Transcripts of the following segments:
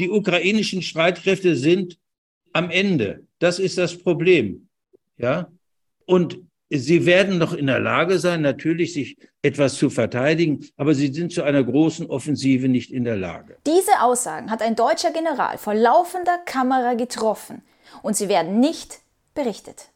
die ukrainischen Streitkräfte sind am Ende. Das ist das Problem. Ja. Und sie werden noch in der Lage sein, natürlich sich etwas zu verteidigen, aber sie sind zu einer großen Offensive nicht in der Lage. Diese Aussagen hat ein deutscher General vor laufender Kamera getroffen und sie werden nicht berichtet.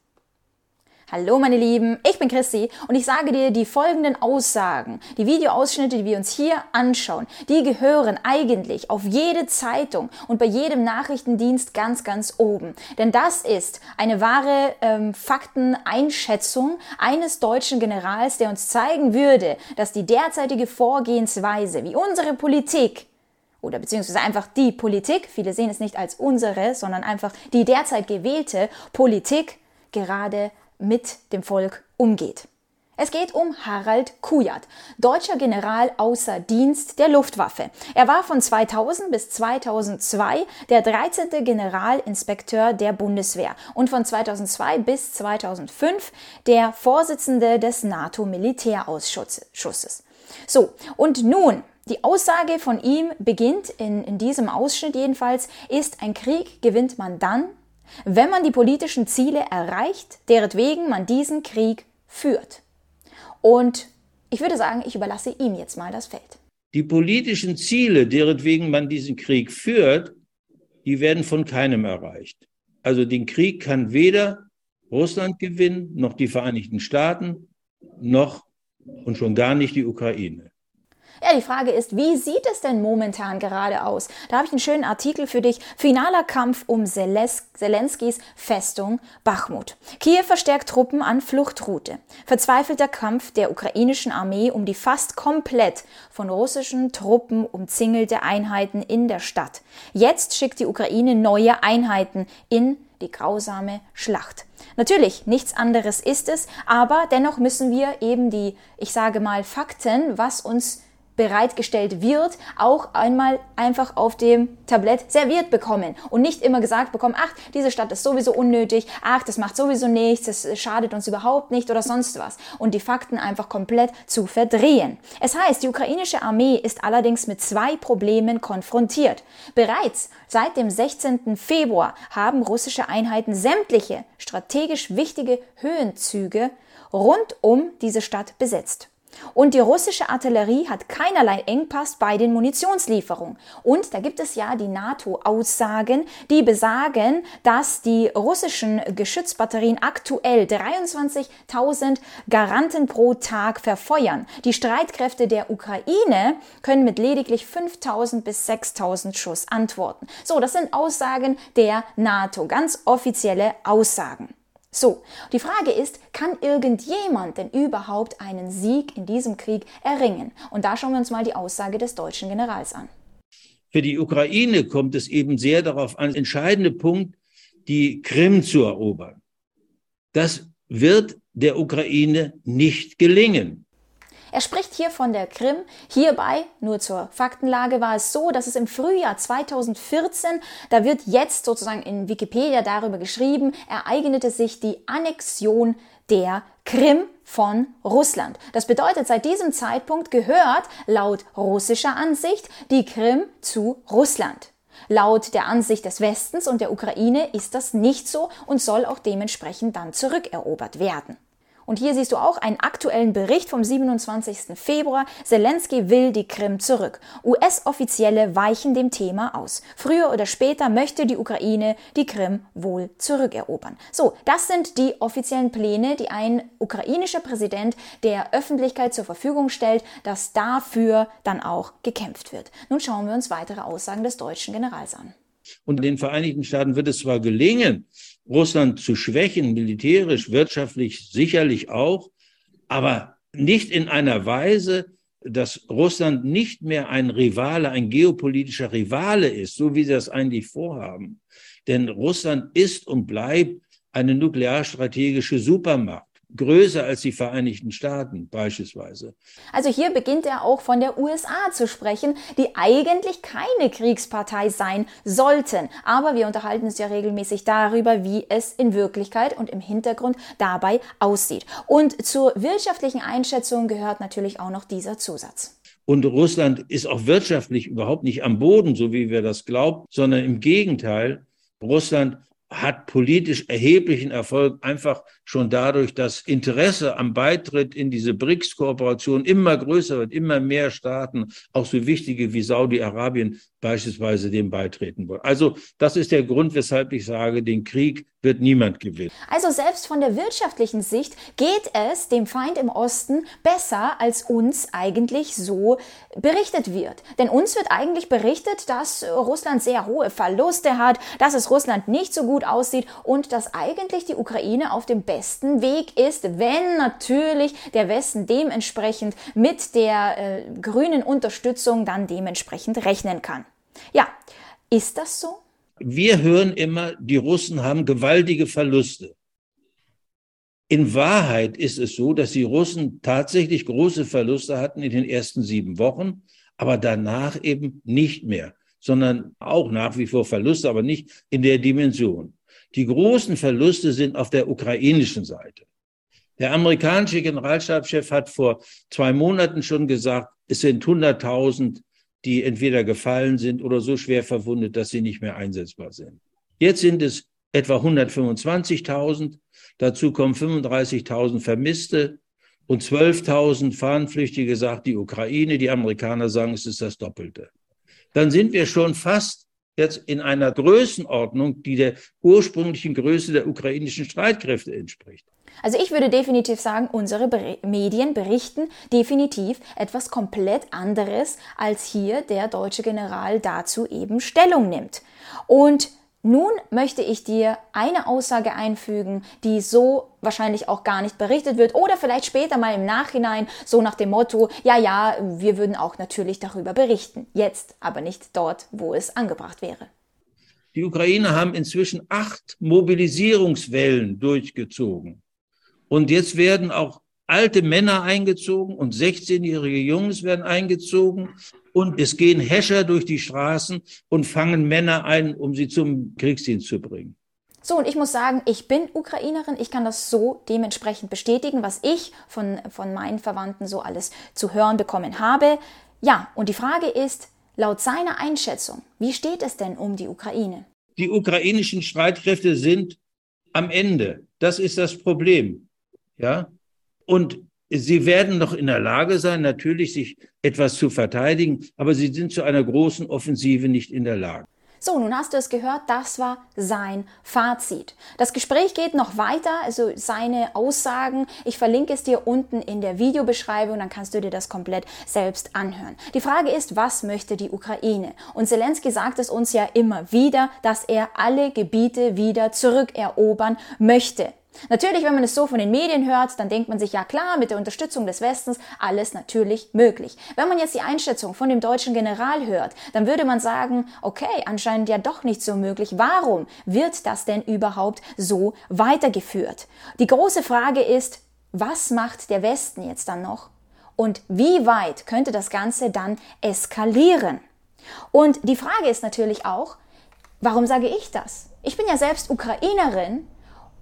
Hallo meine Lieben, ich bin Christi und ich sage dir, die folgenden Aussagen, die Videoausschnitte, die wir uns hier anschauen, die gehören eigentlich auf jede Zeitung und bei jedem Nachrichtendienst ganz, ganz oben. Denn das ist eine wahre ähm, Fakteneinschätzung eines deutschen Generals, der uns zeigen würde, dass die derzeitige Vorgehensweise, wie unsere Politik, oder beziehungsweise einfach die Politik, viele sehen es nicht als unsere, sondern einfach die derzeit gewählte Politik gerade mit dem Volk umgeht. Es geht um Harald Kujat, deutscher General außer Dienst der Luftwaffe. Er war von 2000 bis 2002 der 13. Generalinspekteur der Bundeswehr und von 2002 bis 2005 der Vorsitzende des NATO-Militärausschusses. So, und nun, die Aussage von ihm beginnt in, in diesem Ausschnitt jedenfalls, ist ein Krieg gewinnt man dann, wenn man die politischen Ziele erreicht, deretwegen man diesen Krieg führt. Und ich würde sagen, ich überlasse ihm jetzt mal das Feld. Die politischen Ziele, deretwegen man diesen Krieg führt, die werden von keinem erreicht. Also den Krieg kann weder Russland gewinnen, noch die Vereinigten Staaten, noch und schon gar nicht die Ukraine. Ja, die Frage ist, wie sieht es denn momentan gerade aus? Da habe ich einen schönen Artikel für dich. Finaler Kampf um Zelenskis Festung Bachmut. Kiew verstärkt Truppen an Fluchtroute. Verzweifelter Kampf der ukrainischen Armee um die fast komplett von russischen Truppen umzingelte Einheiten in der Stadt. Jetzt schickt die Ukraine neue Einheiten in die grausame Schlacht. Natürlich, nichts anderes ist es, aber dennoch müssen wir eben die, ich sage mal, Fakten, was uns bereitgestellt wird, auch einmal einfach auf dem Tablett serviert bekommen und nicht immer gesagt bekommen, ach, diese Stadt ist sowieso unnötig, ach, das macht sowieso nichts, das schadet uns überhaupt nicht oder sonst was und die Fakten einfach komplett zu verdrehen. Es heißt, die ukrainische Armee ist allerdings mit zwei Problemen konfrontiert. Bereits seit dem 16. Februar haben russische Einheiten sämtliche strategisch wichtige Höhenzüge rund um diese Stadt besetzt. Und die russische Artillerie hat keinerlei Engpass bei den Munitionslieferungen. Und da gibt es ja die NATO-Aussagen, die besagen, dass die russischen Geschützbatterien aktuell 23.000 Garanten pro Tag verfeuern. Die Streitkräfte der Ukraine können mit lediglich 5.000 bis 6.000 Schuss antworten. So, das sind Aussagen der NATO, ganz offizielle Aussagen. So, die Frage ist, kann irgendjemand denn überhaupt einen Sieg in diesem Krieg erringen? Und da schauen wir uns mal die Aussage des deutschen Generals an. Für die Ukraine kommt es eben sehr darauf an, entscheidende Punkt, die Krim zu erobern. Das wird der Ukraine nicht gelingen. Er spricht hier von der Krim. Hierbei, nur zur Faktenlage, war es so, dass es im Frühjahr 2014, da wird jetzt sozusagen in Wikipedia darüber geschrieben, ereignete sich die Annexion der Krim von Russland. Das bedeutet, seit diesem Zeitpunkt gehört laut russischer Ansicht die Krim zu Russland. Laut der Ansicht des Westens und der Ukraine ist das nicht so und soll auch dementsprechend dann zurückerobert werden. Und hier siehst du auch einen aktuellen Bericht vom 27. Februar. Zelensky will die Krim zurück. US-Offizielle weichen dem Thema aus. Früher oder später möchte die Ukraine die Krim wohl zurückerobern. So, das sind die offiziellen Pläne, die ein ukrainischer Präsident der Öffentlichkeit zur Verfügung stellt, dass dafür dann auch gekämpft wird. Nun schauen wir uns weitere Aussagen des deutschen Generals an. Und den Vereinigten Staaten wird es zwar gelingen, Russland zu schwächen, militärisch, wirtschaftlich sicherlich auch, aber nicht in einer Weise, dass Russland nicht mehr ein Rivale, ein geopolitischer Rivale ist, so wie sie das eigentlich vorhaben. Denn Russland ist und bleibt eine nuklearstrategische Supermacht größer als die Vereinigten Staaten beispielsweise. Also hier beginnt er auch von der USA zu sprechen, die eigentlich keine Kriegspartei sein sollten. Aber wir unterhalten uns ja regelmäßig darüber, wie es in Wirklichkeit und im Hintergrund dabei aussieht. Und zur wirtschaftlichen Einschätzung gehört natürlich auch noch dieser Zusatz. Und Russland ist auch wirtschaftlich überhaupt nicht am Boden, so wie wir das glauben, sondern im Gegenteil. Russland hat politisch erheblichen Erfolg, einfach schon dadurch, dass Interesse am Beitritt in diese BRICS-Kooperation immer größer wird, immer mehr Staaten, auch so wichtige wie Saudi-Arabien beispielsweise dem beitreten wollen. Also das ist der Grund, weshalb ich sage, den Krieg wird niemand gewinnen. Also selbst von der wirtschaftlichen Sicht geht es dem Feind im Osten besser, als uns eigentlich so berichtet wird. Denn uns wird eigentlich berichtet, dass Russland sehr hohe Verluste hat, dass es Russland nicht so gut aussieht und dass eigentlich die Ukraine auf dem besten Weg ist, wenn natürlich der Westen dementsprechend mit der äh, grünen Unterstützung dann dementsprechend rechnen kann. Ja, ist das so? Wir hören immer, die Russen haben gewaltige Verluste. In Wahrheit ist es so, dass die Russen tatsächlich große Verluste hatten in den ersten sieben Wochen, aber danach eben nicht mehr, sondern auch nach wie vor Verluste, aber nicht in der Dimension. Die großen Verluste sind auf der ukrainischen Seite. Der amerikanische Generalstabschef hat vor zwei Monaten schon gesagt, es sind 100.000 die entweder gefallen sind oder so schwer verwundet, dass sie nicht mehr einsetzbar sind. Jetzt sind es etwa 125.000. Dazu kommen 35.000 Vermisste und 12.000 Fahnenflüchtige, sagt die Ukraine. Die Amerikaner sagen, es ist das Doppelte. Dann sind wir schon fast jetzt in einer Größenordnung, die der ursprünglichen Größe der ukrainischen Streitkräfte entspricht. Also ich würde definitiv sagen, unsere Ber Medien berichten definitiv etwas komplett anderes, als hier der deutsche General dazu eben Stellung nimmt. Und nun möchte ich dir eine Aussage einfügen, die so wahrscheinlich auch gar nicht berichtet wird oder vielleicht später mal im Nachhinein so nach dem Motto, ja, ja, wir würden auch natürlich darüber berichten, jetzt aber nicht dort, wo es angebracht wäre. Die Ukrainer haben inzwischen acht Mobilisierungswellen durchgezogen. Und jetzt werden auch alte Männer eingezogen und 16-jährige Jungs werden eingezogen. Und es gehen Häscher durch die Straßen und fangen Männer ein, um sie zum Kriegsdienst zu bringen. So, und ich muss sagen, ich bin Ukrainerin. Ich kann das so dementsprechend bestätigen, was ich von, von meinen Verwandten so alles zu hören bekommen habe. Ja, und die Frage ist, laut seiner Einschätzung, wie steht es denn um die Ukraine? Die ukrainischen Streitkräfte sind am Ende. Das ist das Problem. Ja, und sie werden noch in der Lage sein, natürlich sich etwas zu verteidigen, aber sie sind zu einer großen Offensive nicht in der Lage. So, nun hast du es gehört, das war sein Fazit. Das Gespräch geht noch weiter, also seine Aussagen. Ich verlinke es dir unten in der Videobeschreibung, dann kannst du dir das komplett selbst anhören. Die Frage ist, was möchte die Ukraine? Und Zelensky sagt es uns ja immer wieder, dass er alle Gebiete wieder zurückerobern möchte. Natürlich, wenn man es so von den Medien hört, dann denkt man sich, ja klar, mit der Unterstützung des Westens alles natürlich möglich. Wenn man jetzt die Einschätzung von dem deutschen General hört, dann würde man sagen, okay, anscheinend ja doch nicht so möglich. Warum wird das denn überhaupt so weitergeführt? Die große Frage ist, was macht der Westen jetzt dann noch? Und wie weit könnte das Ganze dann eskalieren? Und die Frage ist natürlich auch, warum sage ich das? Ich bin ja selbst Ukrainerin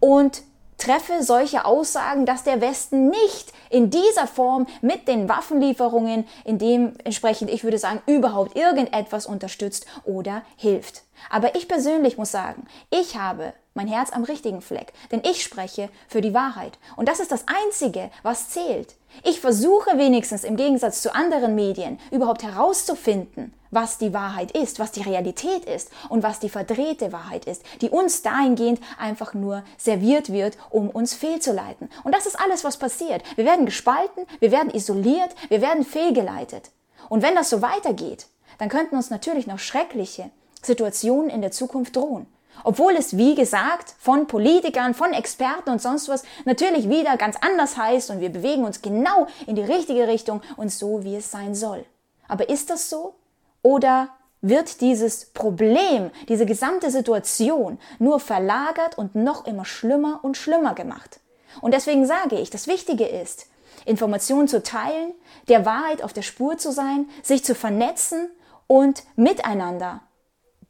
und treffe solche Aussagen, dass der Westen nicht in dieser Form mit den Waffenlieferungen, in dem entsprechend, ich würde sagen, überhaupt irgendetwas unterstützt oder hilft. Aber ich persönlich muss sagen, ich habe mein Herz am richtigen Fleck, denn ich spreche für die Wahrheit. Und das ist das Einzige, was zählt. Ich versuche wenigstens im Gegensatz zu anderen Medien überhaupt herauszufinden, was die Wahrheit ist, was die Realität ist und was die verdrehte Wahrheit ist, die uns dahingehend einfach nur serviert wird, um uns fehlzuleiten. Und das ist alles, was passiert. Wir werden gespalten, wir werden isoliert, wir werden fehlgeleitet. Und wenn das so weitergeht, dann könnten uns natürlich noch schreckliche Situationen in der Zukunft drohen. Obwohl es, wie gesagt, von Politikern, von Experten und sonst was natürlich wieder ganz anders heißt und wir bewegen uns genau in die richtige Richtung und so, wie es sein soll. Aber ist das so? Oder wird dieses Problem, diese gesamte Situation nur verlagert und noch immer schlimmer und schlimmer gemacht? Und deswegen sage ich, das Wichtige ist, Informationen zu teilen, der Wahrheit auf der Spur zu sein, sich zu vernetzen und miteinander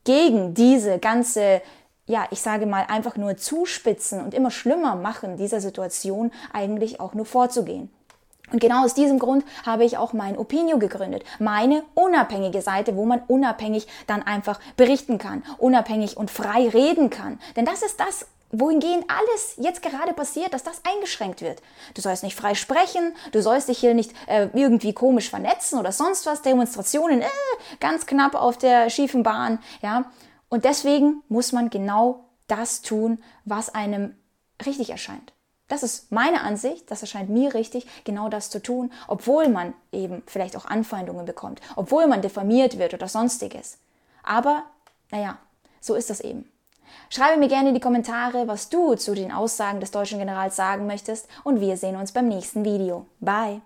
gegen diese ganze, ja, ich sage mal, einfach nur zuspitzen und immer schlimmer machen dieser Situation eigentlich auch nur vorzugehen. Und genau aus diesem Grund habe ich auch mein Opinio gegründet. Meine unabhängige Seite, wo man unabhängig dann einfach berichten kann, unabhängig und frei reden kann. Denn das ist das, wohingehend alles jetzt gerade passiert, dass das eingeschränkt wird. Du sollst nicht frei sprechen, du sollst dich hier nicht äh, irgendwie komisch vernetzen oder sonst was, Demonstrationen äh, ganz knapp auf der schiefen Bahn, ja. Und deswegen muss man genau das tun, was einem richtig erscheint. Das ist meine Ansicht, das erscheint mir richtig, genau das zu tun, obwohl man eben vielleicht auch Anfeindungen bekommt, obwohl man diffamiert wird oder sonstiges. Aber, naja, so ist das eben. Schreibe mir gerne in die Kommentare, was du zu den Aussagen des deutschen Generals sagen möchtest und wir sehen uns beim nächsten Video. Bye!